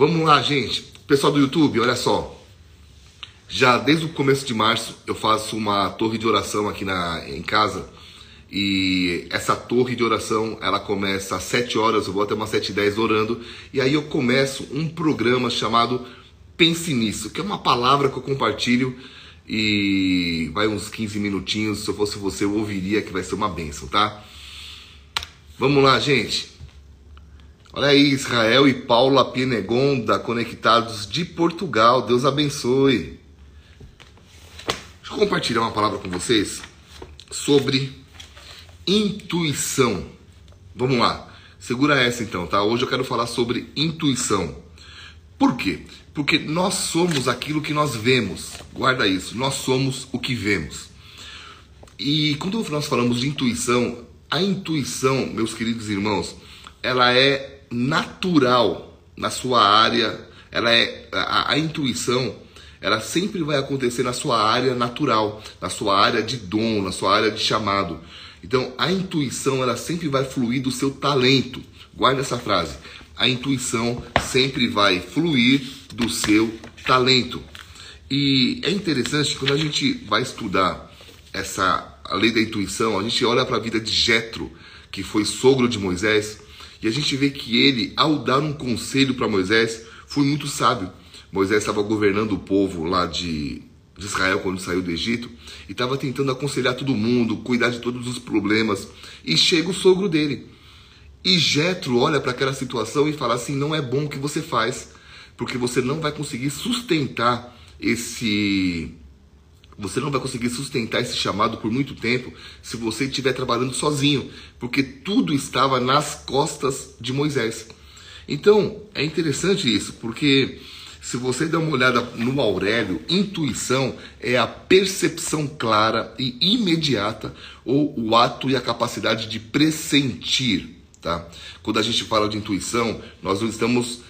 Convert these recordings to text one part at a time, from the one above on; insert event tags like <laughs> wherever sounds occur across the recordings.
Vamos lá, gente. Pessoal do YouTube, olha só. Já desde o começo de março eu faço uma torre de oração aqui na, em casa. E essa torre de oração, ela começa às 7 horas, eu vou até umas 7 e 10 orando. E aí eu começo um programa chamado Pense Nisso, que é uma palavra que eu compartilho e vai uns 15 minutinhos. Se eu fosse você, eu ouviria que vai ser uma benção, tá? Vamos lá, gente. Olha aí, Israel e Paula Pienegonda conectados de Portugal. Deus abençoe. Deixa eu compartilhar uma palavra com vocês sobre intuição. Vamos lá. Segura essa então, tá? Hoje eu quero falar sobre intuição. Por quê? Porque nós somos aquilo que nós vemos. Guarda isso. Nós somos o que vemos. E quando nós falamos de intuição, a intuição, meus queridos irmãos, ela é natural na sua área. Ela é a, a intuição, ela sempre vai acontecer na sua área natural, na sua área de dom, na sua área de chamado. Então, a intuição ela sempre vai fluir do seu talento. Guarda essa frase. A intuição sempre vai fluir do seu talento. E é interessante quando a gente vai estudar essa lei da intuição, a gente olha para a vida de Jetro, que foi sogro de Moisés, e a gente vê que ele, ao dar um conselho para Moisés, foi muito sábio. Moisés estava governando o povo lá de de Israel quando saiu do Egito e estava tentando aconselhar todo mundo, cuidar de todos os problemas. E chega o sogro dele. E Jetro olha para aquela situação e fala assim: não é bom o que você faz, porque você não vai conseguir sustentar esse. Você não vai conseguir sustentar esse chamado por muito tempo se você estiver trabalhando sozinho, porque tudo estava nas costas de Moisés. Então é interessante isso, porque se você der uma olhada no Aurélio, intuição é a percepção clara e imediata ou o ato e a capacidade de pressentir, tá? Quando a gente fala de intuição, nós não estamos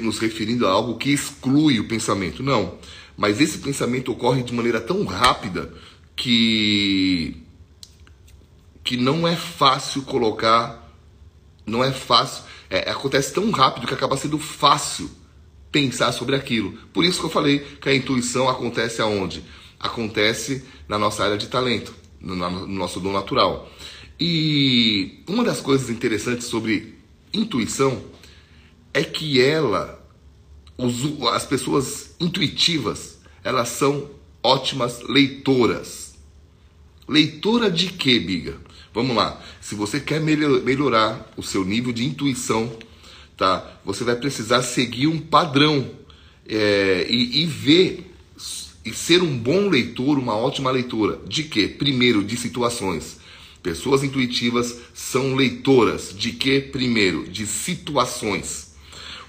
nos referindo a algo que exclui o pensamento, não. Mas esse pensamento ocorre de maneira tão rápida que que não é fácil colocar, não é fácil, é, acontece tão rápido que acaba sendo fácil pensar sobre aquilo. Por isso que eu falei que a intuição acontece aonde? Acontece na nossa área de talento, no, nosso dom natural. E uma das coisas interessantes sobre intuição é que ela, os, as pessoas intuitivas, elas são ótimas leitoras. Leitora de quê, Biga? Vamos lá. Se você quer melhorar o seu nível de intuição, tá? Você vai precisar seguir um padrão é, e, e ver e ser um bom leitor, uma ótima leitora. De quê? Primeiro, de situações. Pessoas intuitivas são leitoras. De quê? Primeiro, de situações.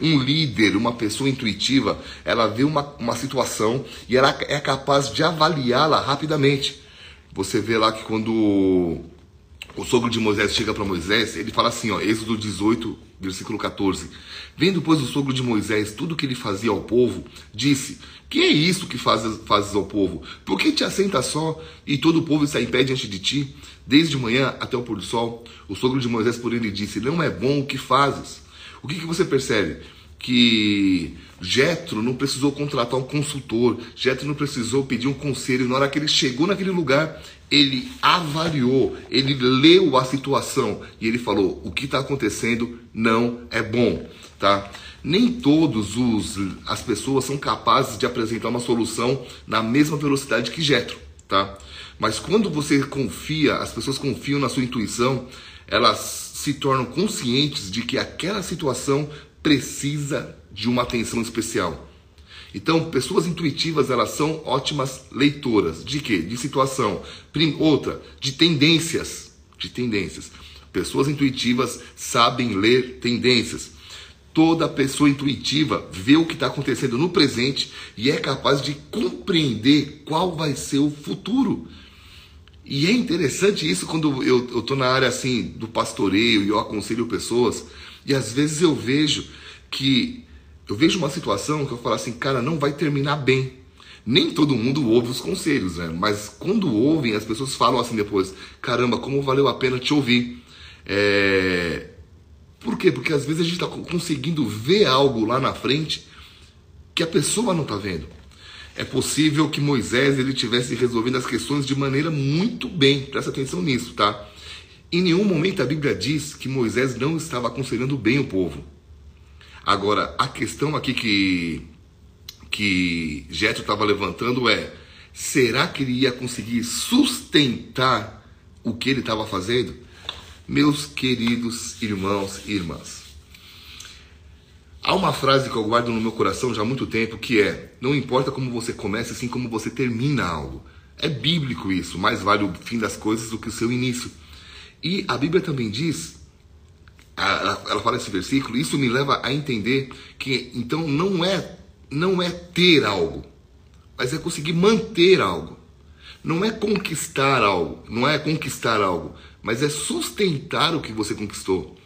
Um líder, uma pessoa intuitiva, ela vê uma, uma situação e ela é capaz de avaliá-la rapidamente. Você vê lá que quando o sogro de Moisés chega para Moisés, ele fala assim, ó, Êxodo 18, versículo 14. Vendo, pois, o sogro de Moisés tudo que ele fazia ao povo, disse: Que é isso que fazes, fazes ao povo? Por que te assenta só e todo o povo está em pé diante de ti, desde manhã até o pôr do sol? O sogro de Moisés, porém, lhe disse: Não é bom o que fazes. O que, que você percebe? Que Jetro não precisou contratar um consultor, Jetro não precisou pedir um conselho. Na hora que ele chegou naquele lugar, ele avaliou, ele leu a situação e ele falou: o que está acontecendo não é bom, tá? Nem todos os as pessoas são capazes de apresentar uma solução na mesma velocidade que Jetro, tá? Mas quando você confia, as pessoas confiam na sua intuição, elas se tornam conscientes de que aquela situação precisa de uma atenção especial. Então, pessoas intuitivas, elas são ótimas leitoras. De quê? De situação. Outra, de tendências. De tendências. Pessoas intuitivas sabem ler tendências. Toda pessoa intuitiva vê o que está acontecendo no presente e é capaz de compreender qual vai ser o futuro. E é interessante isso quando eu estou na área assim do pastoreio e eu aconselho pessoas, e às vezes eu vejo que eu vejo uma situação que eu falo assim, cara, não vai terminar bem. Nem todo mundo ouve os conselhos, né? Mas quando ouvem, as pessoas falam assim depois: caramba, como valeu a pena te ouvir. É... Por quê? Porque às vezes a gente está conseguindo ver algo lá na frente que a pessoa não está vendo. É possível que Moisés ele tivesse resolvendo as questões de maneira muito bem. Presta atenção nisso, tá? Em nenhum momento a Bíblia diz que Moisés não estava aconselhando bem o povo. Agora, a questão aqui que que Jetro estava levantando é: será que ele ia conseguir sustentar o que ele estava fazendo? Meus queridos irmãos e irmãs, há uma frase que eu guardo no meu coração já há muito tempo que é: não importa como você começa, assim como você termina algo. É bíblico isso, mais vale o fim das coisas do que o seu início. E a Bíblia também diz, ela, fala esse versículo, isso me leva a entender que então não é não é ter algo, mas é conseguir manter algo. Não é conquistar algo, não é conquistar algo, mas é sustentar o que você conquistou.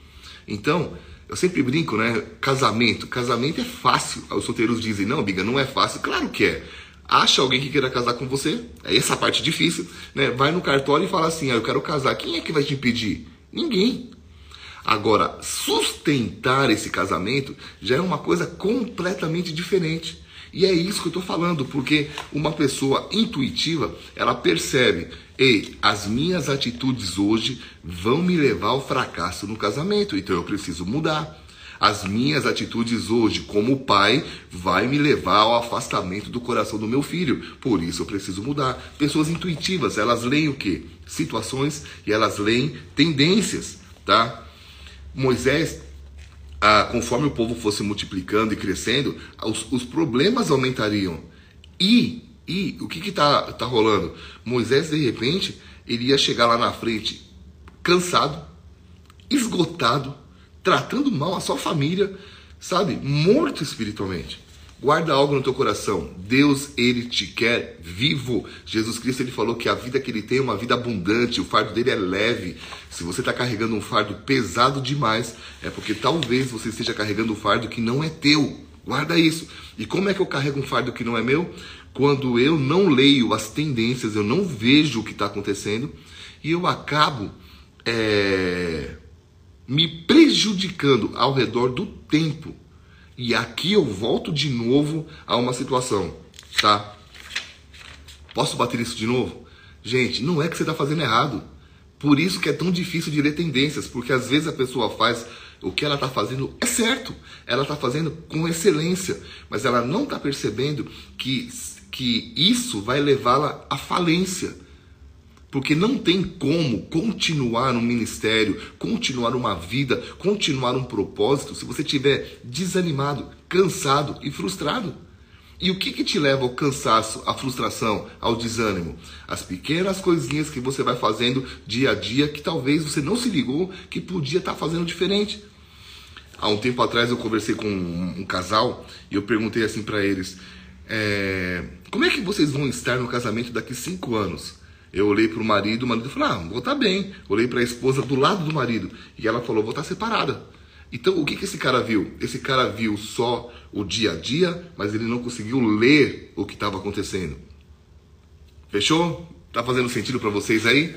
Então, eu sempre brinco, né? Casamento. Casamento é fácil. Os solteiros dizem, não, Biga, não é fácil. Claro que é. Acha alguém que queira casar com você, é essa parte difícil, né? Vai no cartório e fala assim, ah, eu quero casar. Quem é que vai te impedir? Ninguém. Agora, sustentar esse casamento já é uma coisa completamente diferente. E é isso que eu estou falando, porque uma pessoa intuitiva, ela percebe, ei, as minhas atitudes hoje vão me levar ao fracasso no casamento, então eu preciso mudar. As minhas atitudes hoje como pai vai me levar ao afastamento do coração do meu filho. Por isso eu preciso mudar. Pessoas intuitivas, elas leem o quê? Situações e elas leem tendências, tá? Moisés ah, conforme o povo fosse multiplicando e crescendo, os, os problemas aumentariam. E, e o que está tá rolando? Moisés, de repente, ele ia chegar lá na frente cansado, esgotado, tratando mal a sua família, sabe? Morto espiritualmente. Guarda algo no teu coração. Deus, ele te quer vivo. Jesus Cristo, ele falou que a vida que ele tem é uma vida abundante, o fardo dele é leve. Se você está carregando um fardo pesado demais, é porque talvez você esteja carregando um fardo que não é teu. Guarda isso. E como é que eu carrego um fardo que não é meu? Quando eu não leio as tendências, eu não vejo o que está acontecendo e eu acabo é, me prejudicando ao redor do tempo e aqui eu volto de novo a uma situação, tá? Posso bater isso de novo? Gente, não é que você está fazendo errado. Por isso que é tão difícil de ler tendências, porque às vezes a pessoa faz o que ela está fazendo é certo, ela está fazendo com excelência, mas ela não está percebendo que, que isso vai levá-la à falência. Porque não tem como continuar um ministério, continuar uma vida, continuar um propósito se você estiver desanimado, cansado e frustrado. E o que, que te leva ao cansaço, à frustração, ao desânimo? As pequenas coisinhas que você vai fazendo dia a dia que talvez você não se ligou que podia estar fazendo diferente. Há um tempo atrás eu conversei com um, um casal e eu perguntei assim para eles: é, como é que vocês vão estar no casamento daqui cinco anos? Eu olhei para o marido, o marido falou: Ah, vou estar tá bem. Olhei para a esposa do lado do marido e ela falou: Vou estar tá separada. Então, o que, que esse cara viu? Esse cara viu só o dia a dia, mas ele não conseguiu ler o que estava acontecendo. Fechou? Tá fazendo sentido para vocês aí?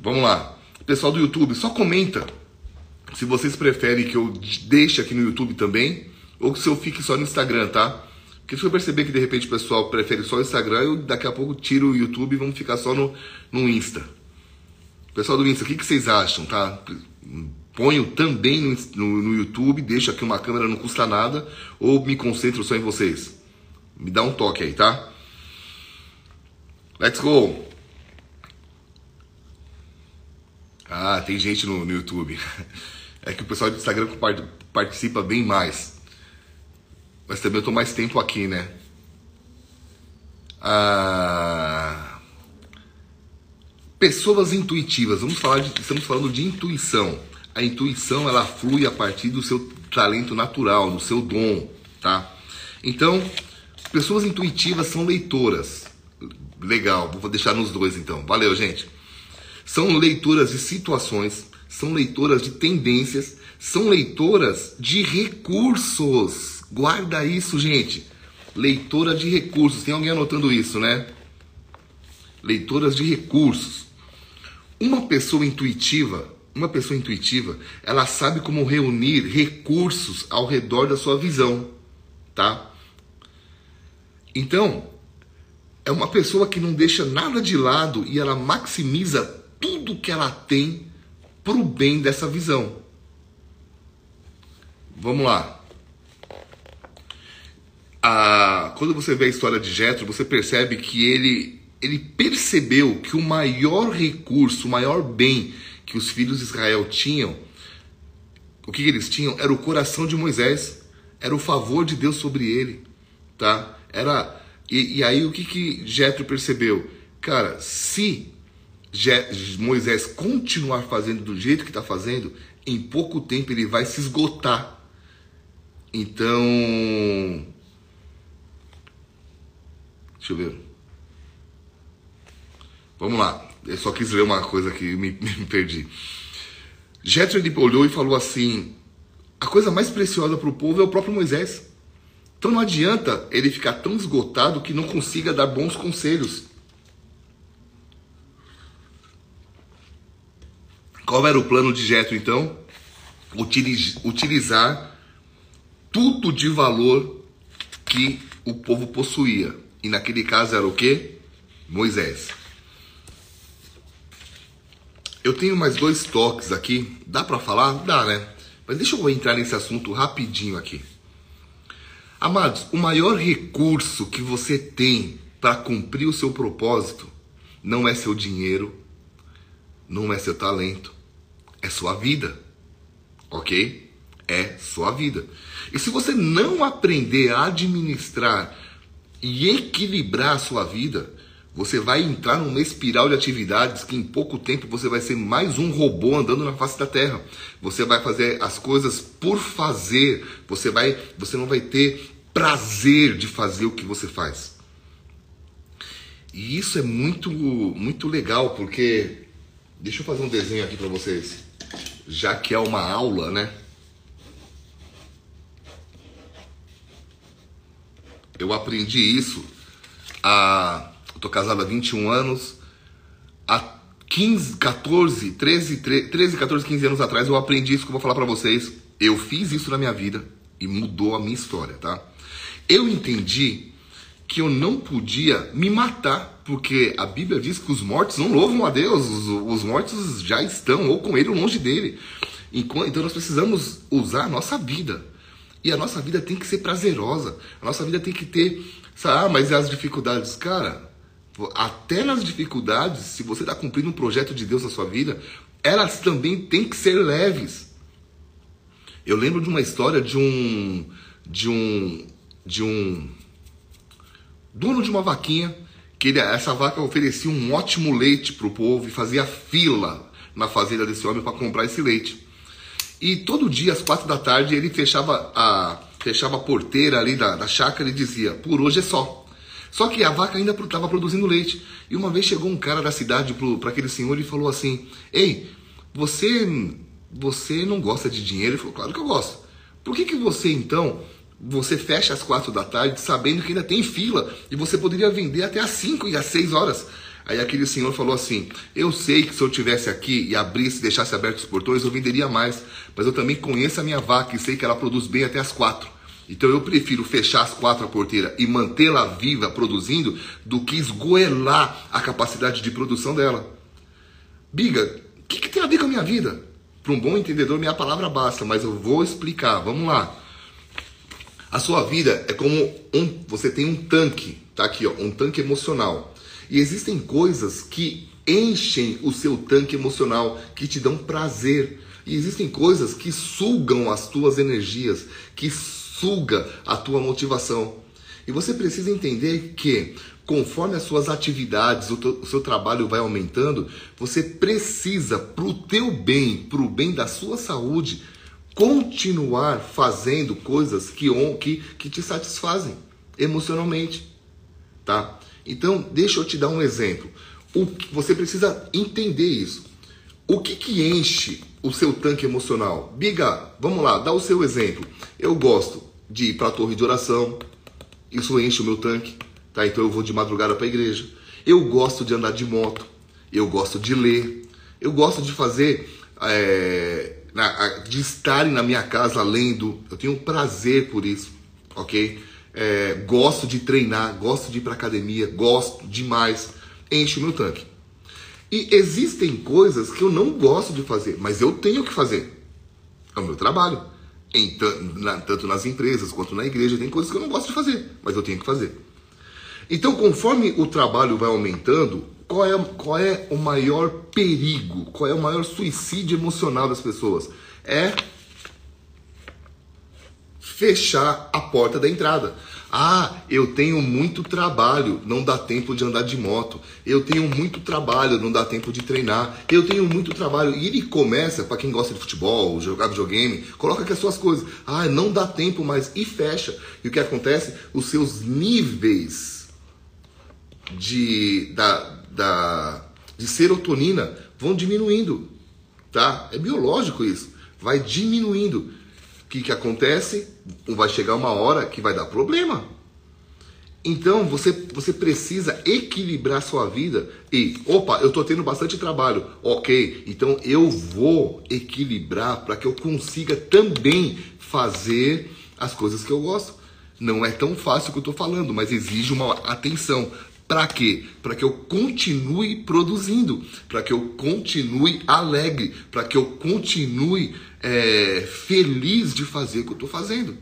Vamos lá. Pessoal do YouTube, só comenta se vocês preferem que eu deixe aqui no YouTube também ou se eu fique só no Instagram, tá? Porque se eu perceber que de repente o pessoal prefere só o Instagram, eu daqui a pouco tiro o YouTube e vamos ficar só no, no Insta. Pessoal do Insta, o que, que vocês acham, tá? Ponho também no, no, no YouTube, deixo aqui uma câmera, não custa nada, ou me concentro só em vocês. Me dá um toque aí, tá? Let's go! Ah, tem gente no, no YouTube. <laughs> É que o pessoal do Instagram participa bem mais. Mas também eu estou mais tempo aqui, né? Ah, pessoas intuitivas. Vamos falar de, estamos falando de intuição. A intuição ela flui a partir do seu talento natural, do seu dom, tá? Então, pessoas intuitivas são leitoras. Legal, vou deixar nos dois então. Valeu, gente. São leitoras de situações, são leitoras de tendências, são leitoras de recursos. Guarda isso, gente. Leitora de recursos. Tem alguém anotando isso, né? Leitoras de recursos. Uma pessoa intuitiva, uma pessoa intuitiva, ela sabe como reunir recursos ao redor da sua visão, tá? Então, é uma pessoa que não deixa nada de lado e ela maximiza tudo que ela tem para o bem dessa visão. Vamos lá. Ah, quando você vê a história de Jetro, você percebe que ele ele percebeu que o maior recurso, o maior bem que os filhos de Israel tinham, o que eles tinham era o coração de Moisés, era o favor de Deus sobre ele, tá? Era e, e aí o que que Jetro percebeu? Cara, se Moisés continuar fazendo do jeito que está fazendo, em pouco tempo ele vai se esgotar. Então, deixa eu ver. Vamos lá. Eu só quis ler uma coisa que me, <laughs> me perdi. Jetro ele olhou e falou assim: a coisa mais preciosa para o povo é o próprio Moisés. Então não adianta ele ficar tão esgotado que não consiga dar bons conselhos. Qual era o plano de Jetro então? Utilizar tudo de valor que o povo possuía. E naquele caso era o que? Moisés. Eu tenho mais dois toques aqui. Dá para falar? Dá, né? Mas deixa eu entrar nesse assunto rapidinho aqui. Amados, o maior recurso que você tem para cumprir o seu propósito não é seu dinheiro, não é seu talento, é sua vida. Ok? É sua vida. E se você não aprender a administrar e equilibrar a sua vida, você vai entrar numa espiral de atividades que em pouco tempo você vai ser mais um robô andando na face da Terra. Você vai fazer as coisas por fazer. Você vai, você não vai ter prazer de fazer o que você faz. E isso é muito muito legal porque deixa eu fazer um desenho aqui para vocês. Já que é uma aula, né? Eu aprendi isso a Tô casado há 21 anos. Há 15, 14, 13, 13, 14, 15 anos atrás eu aprendi isso que eu vou falar para vocês. Eu fiz isso na minha vida e mudou a minha história, tá? Eu entendi que eu não podia me matar, porque a Bíblia diz que os mortos não louvam a Deus, os, os mortos já estão ou com ele ou longe dele. Então nós precisamos usar a nossa vida. E a nossa vida tem que ser prazerosa. A nossa vida tem que ter. Ah, mas as dificuldades? Cara, até nas dificuldades, se você está cumprindo um projeto de Deus na sua vida, elas também têm que ser leves. Eu lembro de uma história de um de um de um dono de uma vaquinha que ele, essa vaca oferecia um ótimo leite para o povo e fazia fila na fazenda desse homem para comprar esse leite. E todo dia às quatro da tarde ele fechava a fechava a porteira ali da, da chácara e dizia: por hoje é só. Só que a vaca ainda estava produzindo leite. E uma vez chegou um cara da cidade para aquele senhor e falou assim: Ei, você, você não gosta de dinheiro? Ele falou: Claro que eu gosto. Por que, que você então você fecha às quatro da tarde sabendo que ainda tem fila e você poderia vender até às cinco e às seis horas? Aí aquele senhor falou assim: Eu sei que se eu tivesse aqui e abrisse, deixasse abertos os portões, eu venderia mais. Mas eu também conheço a minha vaca e sei que ela produz bem até às quatro. Então eu prefiro fechar as quatro porteiras e mantê-la viva produzindo do que esgoelar a capacidade de produção dela. Biga, o que, que, tem a ver com a minha vida? Para um bom entendedor, minha palavra basta, mas eu vou explicar. Vamos lá. A sua vida é como um. Você tem um tanque, tá aqui, ó, um tanque emocional. E existem coisas que enchem o seu tanque emocional, que te dão prazer. E existem coisas que sugam as tuas energias, que suga a tua motivação. E você precisa entender que, conforme as suas atividades, o, o seu trabalho vai aumentando, você precisa, para o teu bem, para o bem da sua saúde, continuar fazendo coisas que, que, que te satisfazem emocionalmente. Tá? Então, deixa eu te dar um exemplo. O, você precisa entender isso. O que, que enche o seu tanque emocional? Biga, vamos lá, dá o seu exemplo. Eu gosto de ir para a torre de oração. Isso enche o meu tanque, tá? Então eu vou de madrugada para a igreja. Eu gosto de andar de moto. Eu gosto de ler. Eu gosto de fazer é, de estarem na minha casa lendo. Eu tenho prazer por isso, ok? É, gosto de treinar, gosto de ir para academia, gosto demais. Enche o meu tanque. E existem coisas que eu não gosto de fazer, mas eu tenho que fazer. É o meu trabalho. Em, na, tanto nas empresas quanto na igreja, tem coisas que eu não gosto de fazer, mas eu tenho que fazer. Então, conforme o trabalho vai aumentando, qual é, qual é o maior perigo? Qual é o maior suicídio emocional das pessoas? É fechar a porta da entrada. Ah, eu tenho muito trabalho, não dá tempo de andar de moto. Eu tenho muito trabalho, não dá tempo de treinar. Eu tenho muito trabalho. E ele começa, para quem gosta de futebol, jogar videogame, coloca aqui as suas coisas. Ah, não dá tempo mais e fecha. E o que acontece? Os seus níveis de, da, da, de serotonina vão diminuindo. Tá? É biológico isso. Vai diminuindo que, que acontece? Vai chegar uma hora que vai dar problema. Então você, você precisa equilibrar sua vida e, opa, eu estou tendo bastante trabalho, ok, então eu vou equilibrar para que eu consiga também fazer as coisas que eu gosto. Não é tão fácil que eu estou falando, mas exige uma atenção. Para quê? Para que eu continue produzindo, para que eu continue alegre, para que eu continue é, feliz de fazer o que eu estou fazendo.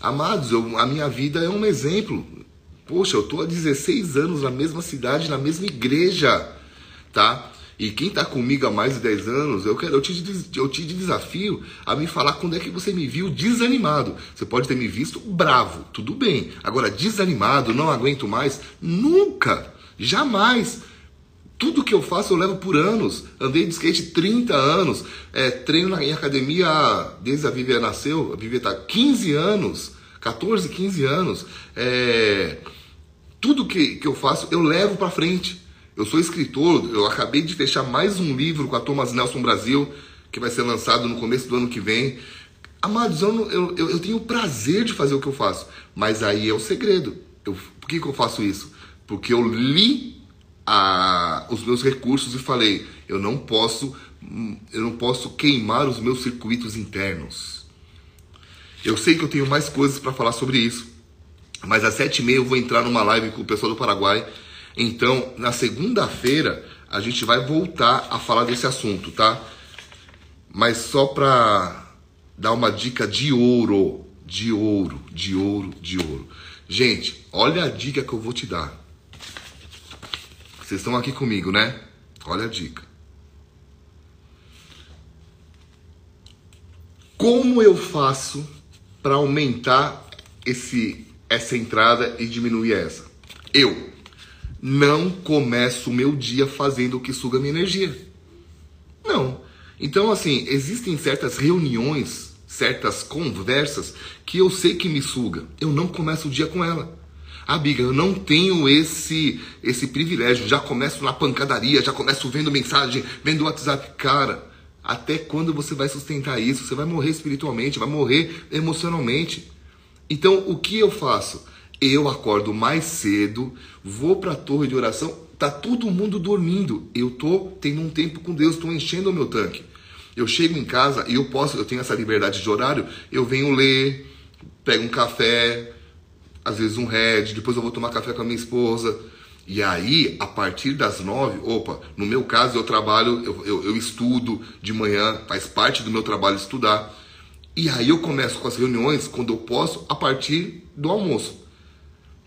Amados, eu, a minha vida é um exemplo. Poxa, eu estou há 16 anos na mesma cidade, na mesma igreja, tá? E quem está comigo há mais de 10 anos, eu, quero, eu, te, eu te desafio a me falar quando é que você me viu desanimado. Você pode ter me visto bravo, tudo bem. Agora, desanimado, não aguento mais, nunca, jamais. Tudo que eu faço eu levo por anos. Andei de skate 30 anos. É, treino em academia desde a Vivian nasceu. A Vivian está 15 anos. 14, 15 anos. É, tudo que, que eu faço eu levo para frente. Eu sou escritor, eu acabei de fechar mais um livro com a Thomas Nelson Brasil, que vai ser lançado no começo do ano que vem. Amados, eu, eu, eu, tenho o prazer de fazer o que eu faço, mas aí é o segredo. Eu, por que, que eu faço isso? Porque eu li a, os meus recursos e falei, eu não posso, eu não posso queimar os meus circuitos internos. Eu sei que eu tenho mais coisas para falar sobre isso, mas às sete e meia eu vou entrar numa live com o pessoal do Paraguai então, na segunda-feira, a gente vai voltar a falar desse assunto, tá? Mas só para dar uma dica de ouro, de ouro, de ouro, de ouro. Gente, olha a dica que eu vou te dar. Vocês estão aqui comigo, né? Olha a dica. Como eu faço para aumentar esse essa entrada e diminuir essa? Eu não começo o meu dia fazendo o que suga minha energia. Não. Então, assim, existem certas reuniões, certas conversas que eu sei que me suga. Eu não começo o dia com ela. Ah, Biga, eu não tenho esse esse privilégio. Já começo na pancadaria, já começo vendo mensagem, vendo WhatsApp. Cara, até quando você vai sustentar isso? Você vai morrer espiritualmente, vai morrer emocionalmente. Então, o que eu faço? Eu acordo mais cedo, vou para a torre de oração, tá todo mundo dormindo. Eu tô tendo um tempo com Deus, estou enchendo o meu tanque. Eu chego em casa e eu posso, eu tenho essa liberdade de horário, eu venho ler, pego um café, às vezes um red, depois eu vou tomar café com a minha esposa. E aí, a partir das nove, opa, no meu caso eu trabalho, eu, eu, eu estudo de manhã, faz parte do meu trabalho estudar. E aí eu começo com as reuniões quando eu posso, a partir do almoço.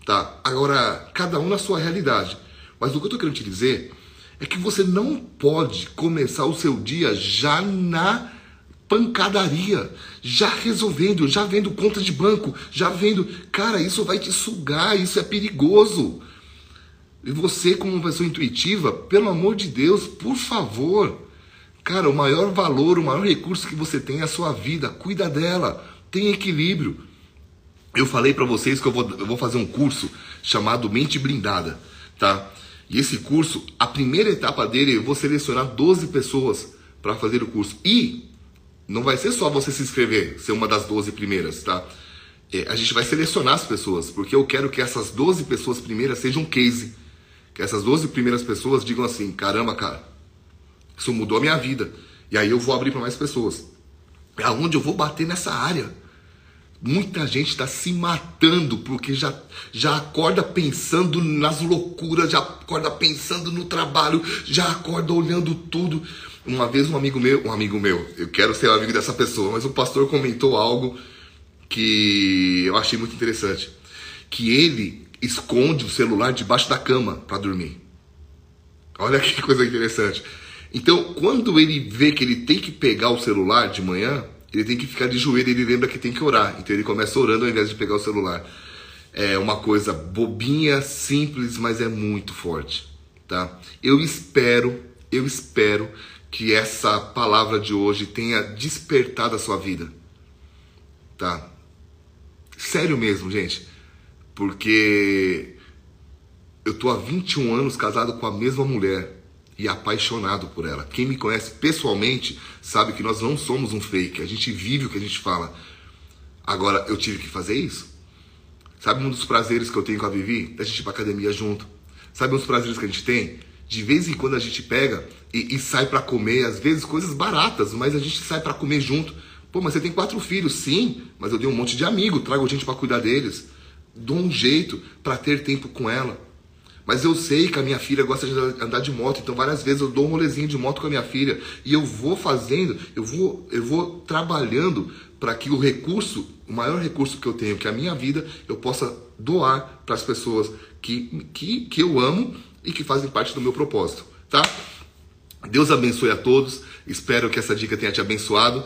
Tá? Agora, cada um na sua realidade. Mas o que eu estou querendo te dizer é que você não pode começar o seu dia já na pancadaria, já resolvendo, já vendo conta de banco, já vendo. Cara, isso vai te sugar, isso é perigoso. E você, como uma pessoa intuitiva, pelo amor de Deus, por favor. Cara, o maior valor, o maior recurso que você tem é a sua vida. Cuida dela. Tem equilíbrio. Eu falei para vocês que eu vou, eu vou fazer um curso chamado Mente Blindada, tá? E esse curso, a primeira etapa dele, eu vou selecionar 12 pessoas para fazer o curso. E não vai ser só você se inscrever, ser uma das 12 primeiras, tá? É, a gente vai selecionar as pessoas, porque eu quero que essas 12 pessoas primeiras sejam um case. Que essas 12 primeiras pessoas digam assim: caramba, cara, isso mudou a minha vida. E aí eu vou abrir para mais pessoas. É aonde eu vou bater nessa área. Muita gente está se matando porque já, já acorda pensando nas loucuras, já acorda pensando no trabalho, já acorda olhando tudo. Uma vez um amigo meu, um amigo meu, eu quero ser amigo dessa pessoa, mas o pastor comentou algo que eu achei muito interessante, que ele esconde o celular debaixo da cama para dormir. Olha que coisa interessante. Então, quando ele vê que ele tem que pegar o celular de manhã, ele tem que ficar de joelho, ele lembra que tem que orar. Então ele começa orando ao invés de pegar o celular. É uma coisa bobinha, simples, mas é muito forte, tá? Eu espero, eu espero que essa palavra de hoje tenha despertado a sua vida. Tá? Sério mesmo, gente. Porque eu tô há 21 anos casado com a mesma mulher e apaixonado por ela. Quem me conhece pessoalmente sabe que nós não somos um fake, a gente vive o que a gente fala. Agora, eu tive que fazer isso. Sabe um dos prazeres que eu tenho com a Vivi? Da gente ir pra academia junto. Sabe dos prazeres que a gente tem? De vez em quando a gente pega e, e sai para comer, às vezes coisas baratas, mas a gente sai para comer junto. Pô, mas você tem quatro filhos, sim, mas eu dei um monte de amigo, trago gente para cuidar deles. Dou um jeito para ter tempo com ela. Mas eu sei que a minha filha gosta de andar de moto, então várias vezes eu dou um rolezinho de moto com a minha filha e eu vou fazendo, eu vou, eu vou trabalhando para que o recurso, o maior recurso que eu tenho, que é a minha vida, eu possa doar para as pessoas que, que, que eu amo e que fazem parte do meu propósito, tá? Deus abençoe a todos. Espero que essa dica tenha te abençoado.